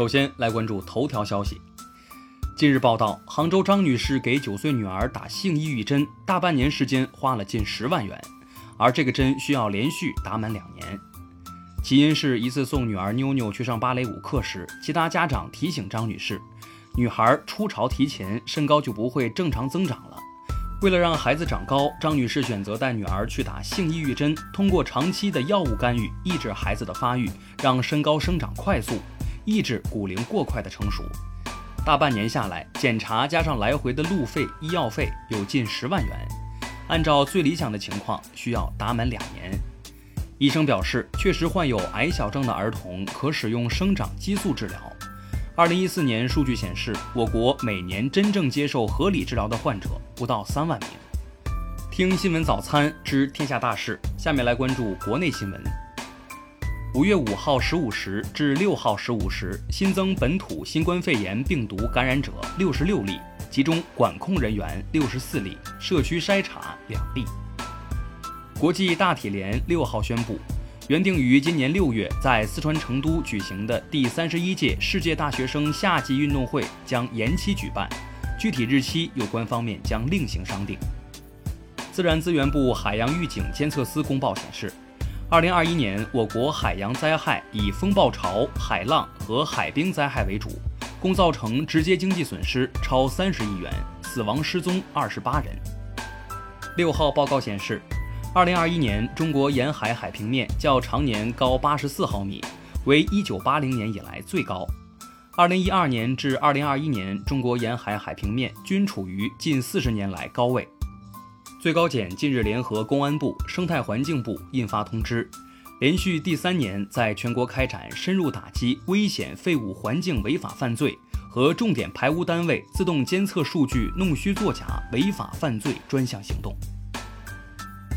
首先来关注头条消息。近日报道，杭州张女士给九岁女儿打性抑郁针，大半年时间花了近十万元，而这个针需要连续打满两年。起因是一次送女儿妞妞去上芭蕾舞课时，其他家长提醒张女士，女孩初潮提前，身高就不会正常增长了。为了让孩子长高，张女士选择带女儿去打性抑郁针，通过长期的药物干预，抑制孩子的发育，让身高生长快速，抑制骨龄过快的成熟。大半年下来，检查加上来回的路费、医药费有近十万元。按照最理想的情况，需要打满两年。医生表示，确实患有矮小症的儿童可使用生长激素治疗。二零一四年数据显示，我国每年真正接受合理治疗的患者不到三万名。听新闻早餐知天下大事，下面来关注国内新闻。五月五号十五时至六号十五时，新增本土新冠肺炎病毒感染者六十六例，其中管控人员六十四例，社区筛查两例。国际大体联六号宣布，原定于今年六月在四川成都举行的第三十一届世界大学生夏季运动会将延期举办，具体日期有关方面将另行商定。自然资源部海洋预警监测司公报显示。二零二一年，我国海洋灾害以风暴潮、海浪和海冰灾害为主，共造成直接经济损失超三十亿元，死亡失踪二十八人。六号报告显示，二零二一年中国沿海海平面较常年高八十四毫米，为一九八零年以来最高。二零一二年至二零二一年，中国沿海海平面均处于近四十年来高位。最高检近日联合公安部、生态环境部印发通知，连续第三年在全国开展深入打击危险废物环境违法犯罪和重点排污单位自动监测数据弄虚作假违法犯罪专项行动。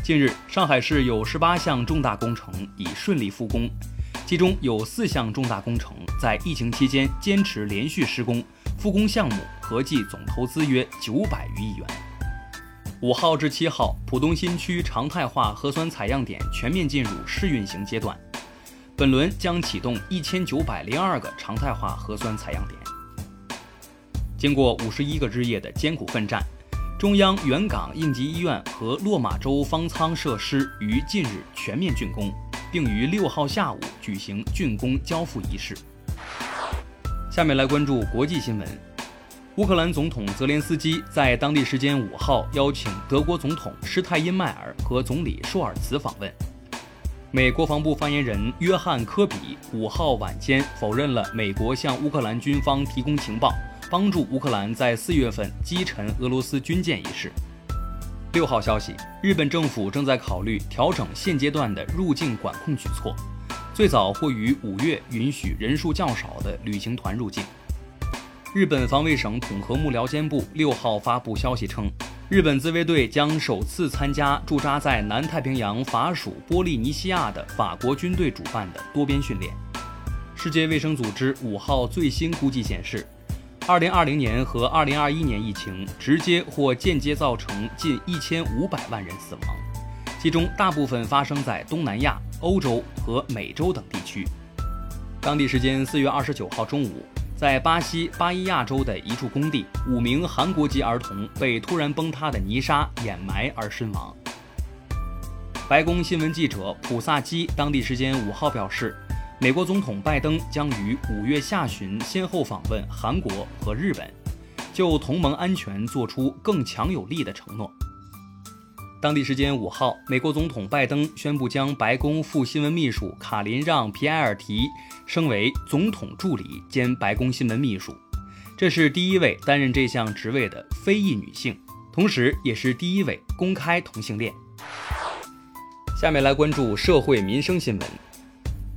近日，上海市有十八项重大工程已顺利复工，其中有四项重大工程在疫情期间坚持连续施工，复工项目合计总投资约九百余亿元。五号至七号，浦东新区常态化核酸采样点全面进入试运行阶段。本轮将启动一千九百零二个常态化核酸采样点。经过五十一个日夜的艰苦奋战，中央原港应急医院和落马洲方舱设施于近日全面竣工，并于六号下午举行竣工交付仪式。下面来关注国际新闻。乌克兰总统泽连斯基在当地时间五号邀请德国总统施泰因迈尔和总理舒尔茨访问。美国防部发言人约翰科比五号晚间否认了美国向乌克兰军方提供情报，帮助乌克兰在四月份击沉俄罗斯军舰一事。六号消息，日本政府正在考虑调整现阶段的入境管控举措，最早会于五月允许人数较少的旅行团入境。日本防卫省统合幕僚监部六号发布消息称，日本自卫队将首次参加驻扎在南太平洋法属波利尼西亚的法国军队主办的多边训练。世界卫生组织五号最新估计显示，二零二零年和二零二一年疫情直接或间接造成近一千五百万人死亡，其中大部分发生在东南亚、欧洲和美洲等地区。当地时间四月二十九号中午。在巴西巴伊亚州的一处工地，五名韩国籍儿童被突然崩塌的泥沙掩埋而身亡。白宫新闻记者普萨基当地时间五号表示，美国总统拜登将于五月下旬先后访问韩国和日本，就同盟安全做出更强有力的承诺。当地时间五号，美国总统拜登宣布将白宫副新闻秘书卡琳让皮埃尔提升为总统助理兼白宫新闻秘书，这是第一位担任这项职位的非裔女性，同时也是第一位公开同性恋。下面来关注社会民生新闻。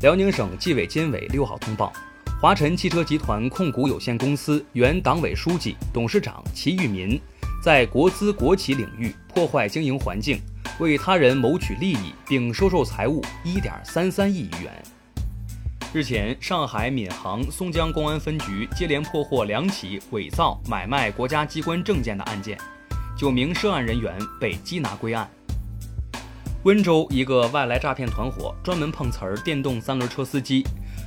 辽宁省纪委监委六号通报，华晨汽车集团控股有限公司原党委书记、董事长齐玉民。在国资国企领域破坏经营环境，为他人谋取利益，并收受财物一点三三亿余元。日前，上海闵行松江公安分局接连破获两起伪造、买卖国家机关证件的案件，九名涉案人员被缉拿归案。温州一个外来诈骗团伙专门碰瓷儿电动三轮车司机，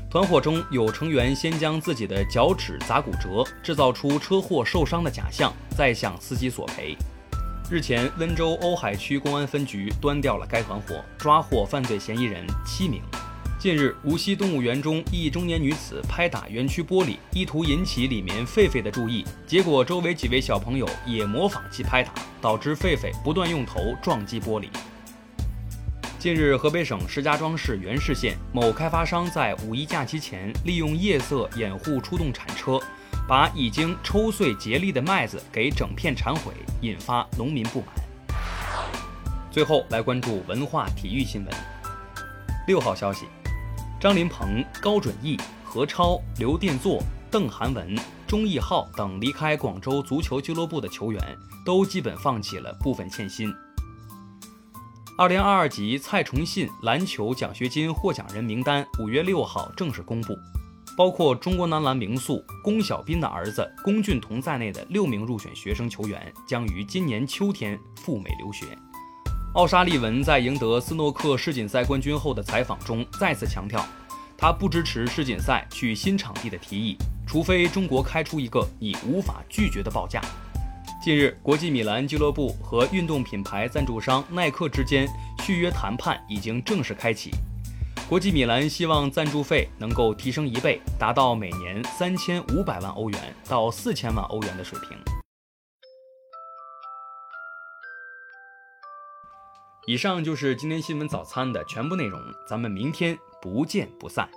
团伙中有成员先将自己的脚趾砸骨折，制造出车祸受伤的假象，再向司机索赔。日前，温州瓯海区公安分局端掉了该团伙，抓获犯罪嫌疑人七名。近日，无锡动物园中一中年女子拍打园区玻璃，意图引起里面狒狒的注意，结果周围几位小朋友也模仿其拍打，导致狒狒不断用头撞击玻璃。近日，河北省石家庄市原市县某开发商在五一假期前，利用夜色掩护出动铲车，把已经抽穗结粒的麦子给整片铲毁，引发农民不满。最后来关注文化体育新闻。六号消息，张琳芃、高准翼、何超、刘殿座、邓涵文、钟义浩等离开广州足球俱乐部的球员，都基本放弃了部分欠薪。二零二二级蔡崇信篮球奖学金获奖人名单五月六号正式公布，包括中国男篮名宿龚小斌的儿子龚俊彤在内的六名入选学生球员将于今年秋天赴美留学。奥沙利文在赢得斯诺克世锦赛冠军后的采访中再次强调，他不支持世锦赛去新场地的提议，除非中国开出一个你无法拒绝的报价。近日，国际米兰俱乐部和运动品牌赞助商耐克之间续约谈判已经正式开启。国际米兰希望赞助费能够提升一倍，达到每年三千五百万欧元到四千万欧元的水平。以上就是今天新闻早餐的全部内容，咱们明天不见不散。